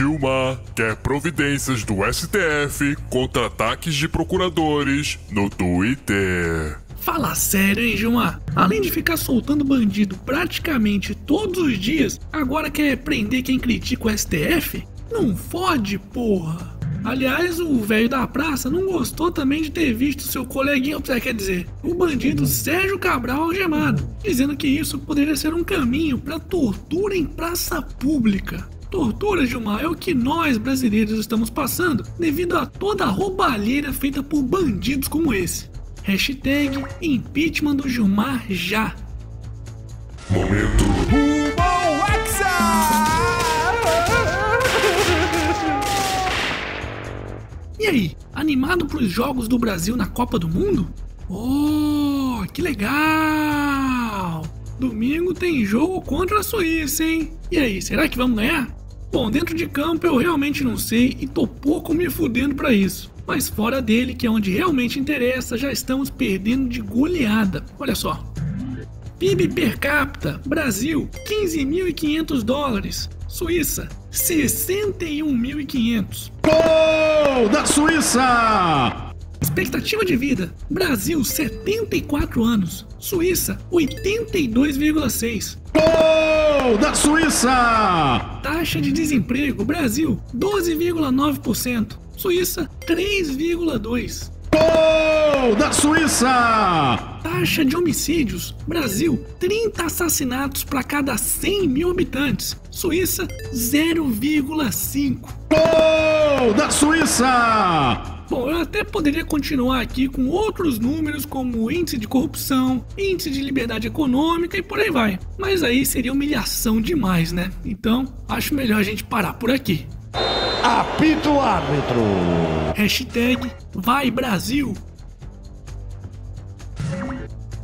Gilmar quer providências do STF contra ataques de procuradores no Twitter. Fala sério, hein, Gilmar? Além de ficar soltando bandido praticamente todos os dias, agora quer prender quem critica o STF? Não fode, porra! Aliás, o velho da praça não gostou também de ter visto seu coleguinha, quer dizer, o bandido Sérgio Cabral algemado, dizendo que isso poderia ser um caminho para tortura em praça pública. Tortura, Gilmar, é o que nós brasileiros estamos passando devido a toda a roubalheira feita por bandidos como esse. Hashtag impeachment do Gilmar já. Momento E aí, animado para os jogos do Brasil na Copa do Mundo? Oh, que legal! Domingo tem jogo contra a Suíça, hein? E aí, será que vamos ganhar? Bom, dentro de campo eu realmente não sei e tô pouco me fudendo para isso. Mas fora dele, que é onde realmente interessa, já estamos perdendo de goleada. Olha só. PIB per capita, Brasil, 15.500 dólares. Suíça, 61.500. Gol da Suíça! Expectativa de vida: Brasil 74 anos, Suíça 82,6. Gol da Suíça! Taxa de desemprego: Brasil 12,9%, Suíça 3,2%. Gol da Suíça! Taxa de homicídios: Brasil 30 assassinatos para cada 100 mil habitantes, Suíça 0,5. Gol da Suíça! Bom, eu até poderia continuar aqui com outros números como índice de corrupção, índice de liberdade econômica e por aí vai. Mas aí seria humilhação demais, né? Então, acho melhor a gente parar por aqui. Apito árbitro. Hashtag Vai Brasil.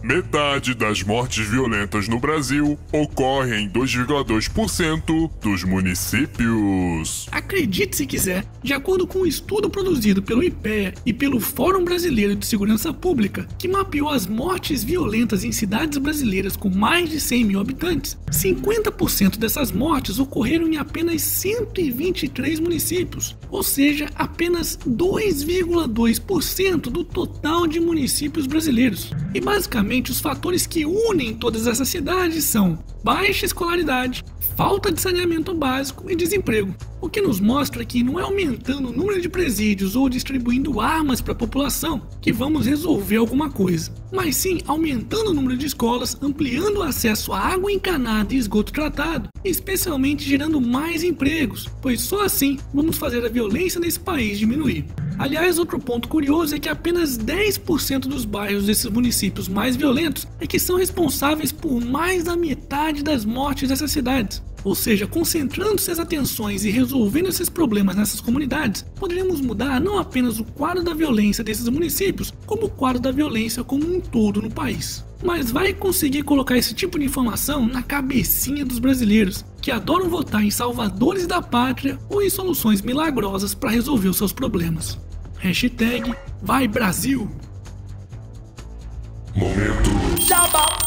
Metade das mortes violentas no Brasil ocorre em 2,2% dos municípios. Acredite se quiser, de acordo com um estudo produzido pelo IPEA e pelo Fórum Brasileiro de Segurança Pública, que mapeou as mortes violentas em cidades brasileiras com mais de 100 mil habitantes, 50% dessas mortes ocorreram em apenas 123 municípios, ou seja, apenas 2,2% do total de municípios brasileiros. E basicamente, os fatores que unem todas essas cidades são baixa escolaridade, falta de saneamento básico e desemprego. O que nos mostra que não é aumentando o número de presídios ou distribuindo armas para a população que vamos resolver alguma coisa, mas sim aumentando o número de escolas, ampliando o acesso à água encanada e esgoto tratado, especialmente gerando mais empregos, pois só assim vamos fazer a violência nesse país diminuir. Aliás, outro ponto curioso é que apenas 10% dos bairros desses municípios mais violentos é que são responsáveis por mais da metade das mortes dessas cidades. Ou seja, concentrando suas atenções e resolvendo esses problemas nessas comunidades, poderíamos mudar não apenas o quadro da violência desses municípios, como o quadro da violência como um todo no país. Mas vai conseguir colocar esse tipo de informação na cabecinha dos brasileiros, que adoram votar em salvadores da pátria ou em soluções milagrosas para resolver os seus problemas. Hashtag Vai Brasil! Momento Jabá.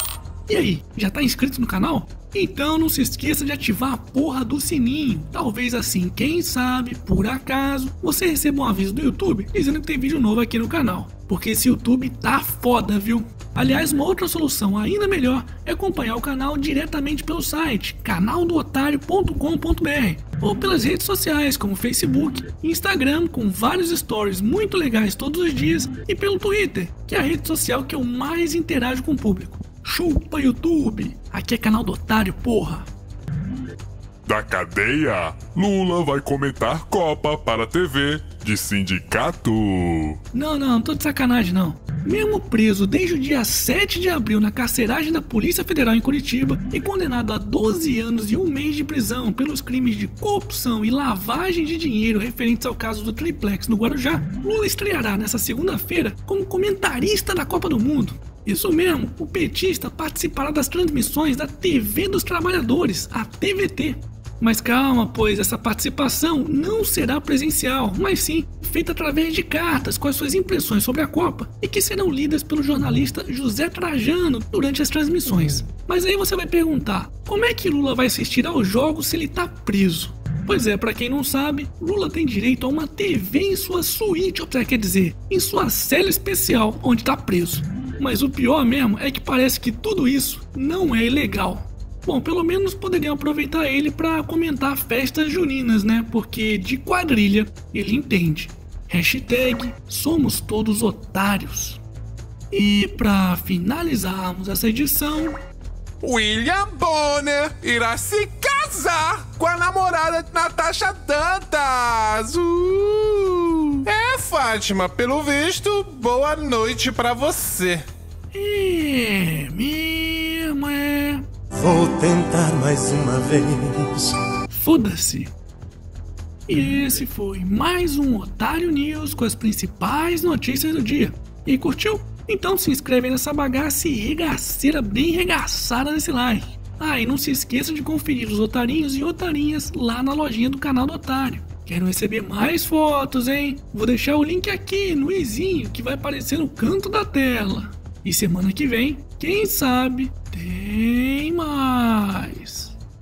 E aí, já tá inscrito no canal? Então não se esqueça de ativar a porra do sininho. Talvez assim, quem sabe, por acaso, você receba um aviso do YouTube dizendo que tem vídeo novo aqui no canal. Porque esse YouTube tá foda, viu? Aliás, uma outra solução ainda melhor é acompanhar o canal diretamente pelo site canaldootário.com.br ou pelas redes sociais como Facebook Instagram com vários stories muito legais todos os dias e pelo Twitter, que é a rede social que eu mais interajo com o público. Chupa YouTube! Aqui é canal do Otário, porra! da cadeia, Lula vai comentar Copa para a TV de sindicato. Não, não, tô de sacanagem não. Mesmo preso desde o dia 7 de abril na carceragem da Polícia Federal em Curitiba e condenado a 12 anos e um mês de prisão pelos crimes de corrupção e lavagem de dinheiro referentes ao caso do Triplex no Guarujá, Lula estreará nessa segunda-feira como comentarista da Copa do Mundo. Isso mesmo, o petista participará das transmissões da TV dos Trabalhadores, a TVT. Mas calma, pois essa participação não será presencial, mas sim feita através de cartas com as suas impressões sobre a Copa e que serão lidas pelo jornalista José Trajano durante as transmissões. Mas aí você vai perguntar: como é que Lula vai assistir aos jogos se ele está preso? Pois é, para quem não sabe, Lula tem direito a uma TV em sua suíte, ou quer dizer, em sua cela especial, onde tá preso. Mas o pior mesmo é que parece que tudo isso não é ilegal. Bom, pelo menos poderiam aproveitar ele para comentar festas juninas, né? Porque de quadrilha ele entende. Hashtag somos todos otários. E para finalizarmos essa edição, William Bonner irá se casar com a namorada de Natasha Dantas. Uh! É, Fátima, pelo visto, boa noite para você. é mesmo, é. Vou tentar mais uma vez. Foda-se. E esse foi mais um Otário News com as principais notícias do dia. E curtiu? Então se inscreve nessa bagaça e regaceira bem regaçada nesse like. Ah, e não se esqueça de conferir os otarinhos e otarinhas lá na lojinha do canal do Otário. Quero receber mais fotos, hein? Vou deixar o link aqui no izinho que vai aparecer no canto da tela. E semana que vem, quem sabe, tem mais.